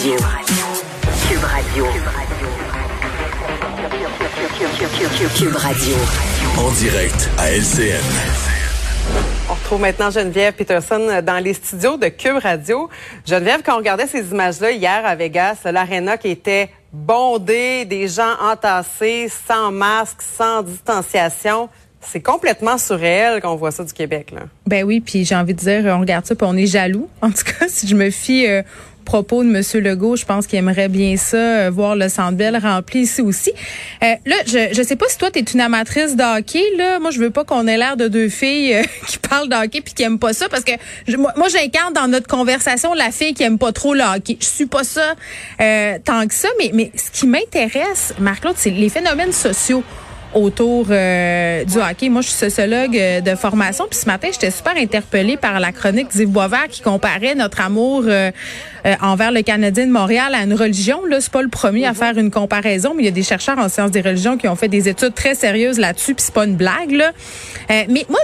Cube Radio. Cube Radio. En direct à LCN. On retrouve maintenant Geneviève Peterson dans les studios de Cube Radio. Geneviève, quand on regardait ces images-là hier à Vegas, l'aréna qui était bondée, des gens entassés, sans masque, sans distanciation, c'est complètement surréel quand on voit ça du Québec. Là. Ben oui, puis j'ai envie de dire, on regarde ça, puis on est jaloux. En tout cas, si je me fie euh, propos de M. Legault, je pense qu'il aimerait bien ça, euh, voir le Centre rempli ici aussi. Euh, là, je je sais pas si toi, tu es une amatrice de hockey. Là. Moi, je veux pas qu'on ait l'air de deux filles euh, qui parlent de hockey puis qui aiment pas ça, parce que je- moi, moi, j'incarne dans notre conversation la fille qui aime pas trop le hockey. Je suis pas ça euh, tant que ça, mais, mais ce qui m'intéresse, Marc-Claude, c'est les phénomènes sociaux autour euh, du hockey. Moi, je suis sociologue euh, de formation. Puis ce matin, j'étais super interpellée par la chronique d'Yves Boisvert qui comparait notre amour euh, euh, envers le Canadien de Montréal à une religion. Là, c'est pas le premier à faire une comparaison, mais il y a des chercheurs en sciences des religions qui ont fait des études très sérieuses là-dessus. Puis c'est pas une blague. Là. Mais moi,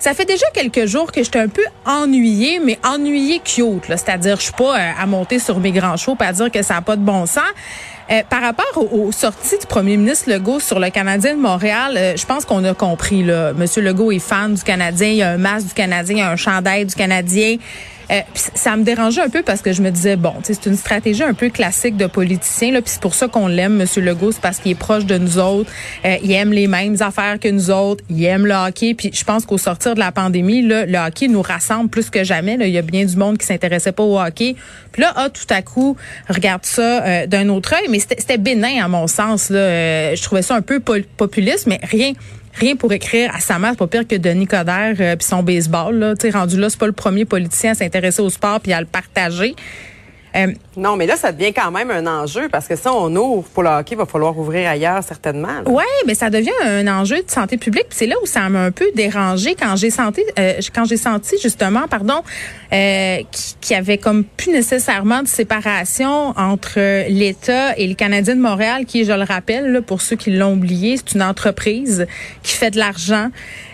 ça fait déjà quelques jours que j'étais un peu ennuyée, mais ennuyée cute. C'est-à-dire, je suis pas euh, à monter sur mes grands chevaux pour dire que ça n'a pas de bon sens. Euh, par rapport aux, aux sorties du premier ministre Legault sur le Canadien de Montréal, euh, je pense qu'on a compris. Là. Monsieur Legault est fan du Canadien, il y a un masque du Canadien, il y a un chandail du Canadien. Euh, ça me dérangeait un peu parce que je me disais bon, c'est une stratégie un peu classique de politicien là, puis c'est pour ça qu'on l'aime Monsieur Legault, c'est parce qu'il est proche de nous autres, euh, il aime les mêmes affaires que nous autres, il aime le hockey, puis je pense qu'au sortir de la pandémie, là, le hockey nous rassemble plus que jamais. Il y a bien du monde qui s'intéressait pas au hockey, puis là, ah, tout à coup, regarde ça euh, d'un autre œil, mais c'était bénin à mon sens. Là, Euh, je trouvais ça un peu populiste, mais rien. Rien pour écrire à sa mère, c'est pas pire que Denis Coderre euh, puis son baseball. Là. Tu sais, rendu là, c'est pas le premier politicien à s'intéresser au sport puis à le partager. Euh, Non, mais là, ça devient quand même un enjeu parce que si on ouvre pour le hockey, il va falloir ouvrir ailleurs certainement. Ouais, mais ça devient un enjeu de santé publique. C'est là où ça m'a un peu dérangé quand j'ai senti, euh, quand j'ai senti justement, pardon, euh, qui- qu'il y avait comme plus nécessairement de séparation entre l'État et le Canadien de Montréal, qui, je le rappelle, là, pour ceux qui l'ont oublié, c'est une entreprise qui fait de l'argent.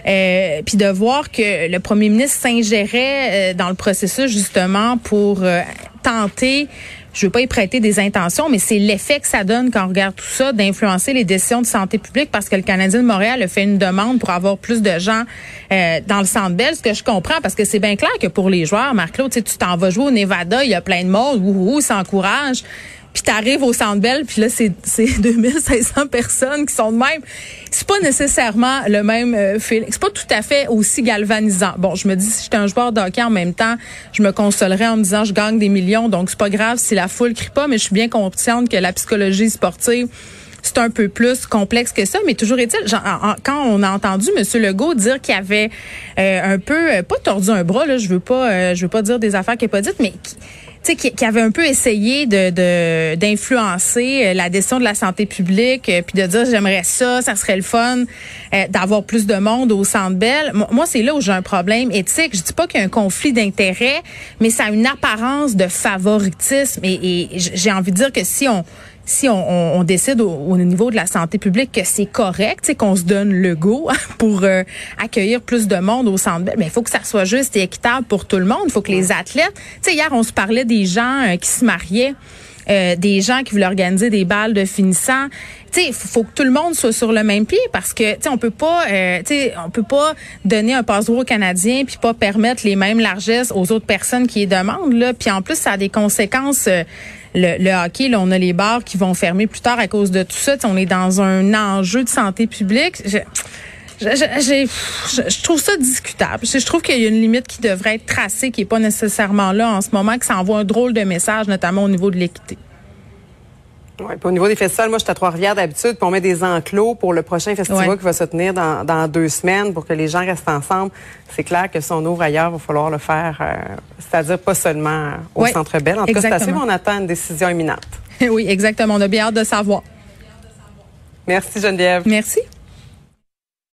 Euh, puis de voir que le premier ministre s'ingérait euh, dans le processus justement pour euh, tenter je veux pas y prêter des intentions, mais c'est l'effet que ça donne quand on regarde tout ça, d'influencer les décisions de santé publique parce que le Canadien de Montréal a fait une demande pour avoir plus de gens euh, dans le Centre Bell, ce que je comprends parce que c'est bien clair que pour les joueurs, Marc-Claude, tu t'en vas jouer au Nevada, il y a plein de monde, ouh, ouh, s'encourage. Puis t'arrives au Centre Bell, puis là, c'est c'est 2500 personnes qui sont de même. C'est pas nécessairement le même euh, feeling. C'est pas tout à fait aussi galvanisant. Bon, je me dis, si j'étais un joueur de hockey en même temps, je me consolerais en me disant, je gagne des millions, donc c'est pas grave si la foule crie pas, mais je suis bien consciente que la psychologie sportive, c'est un peu plus complexe que ça, mais toujours est-il, genre, en- en- quand on a entendu M. Legault dire qu'il avait euh, un peu, euh, pas tordu un bras, là, je veux pas, euh, je veux pas dire des affaires qu'il n'a pas dites, mais sais, qui, qui avait un peu essayé de d'influencer euh, la décision de la santé publique, euh, puis de dire j'aimerais ça, ça serait le fun euh, d'avoir plus de monde au Centre Bell. Moi, c'est là où j'ai un problème éthique. Je dis pas qu'il y a un conflit d'intérêts, mais ça a une apparence de favoritisme. Et, et j'ai envie de dire que si on si on, on- on décide au, au niveau de la santé publique que c'est correct, qu'on se donne le go pour euh, accueillir plus de monde au centre, mais il faut que ça soit juste et équitable pour tout le monde. Il faut que les athlètes, tu sais, hier on se parlait des gens euh, qui se mariaient. euh, des gens qui voulaient organiser des balles de finissants. Tu faut que tout le monde soit sur le même pied parce que tu sais on peut pas euh, tu sais on peut pas donner un passeport aux Canadiens puis pas permettre les mêmes largesses aux autres personnes qui les demandent là. Puis en plus ça a des conséquences euh, le, le hockey, là, on a les bars qui vont fermer plus tard à cause de tout ça. Tu sais, on est dans un enjeu de santé publique. Je, je, je- je- trouve ça discutable. Je, trouve qu'il y a une limite qui devrait être tracée, qui est pas nécessairement là en ce moment, que ça envoie un drôle de message, notamment au niveau de l'équité. Ouais, puis au niveau des festivals, moi, je suis à Trois-Rivières d'habitude, puis on met des enclos pour le prochain festival Ouais. qui va se tenir dans, dans deux semaines pour que les gens restent ensemble. C'est clair que si on ouvre ailleurs, il va falloir le faire, euh, c'est-à-dire pas seulement au Ouais, Centre Bell. En tout cas, c'est à on attend une décision imminente. oui, exactement. On a bien hâte de savoir. Merci Geneviève. Merci.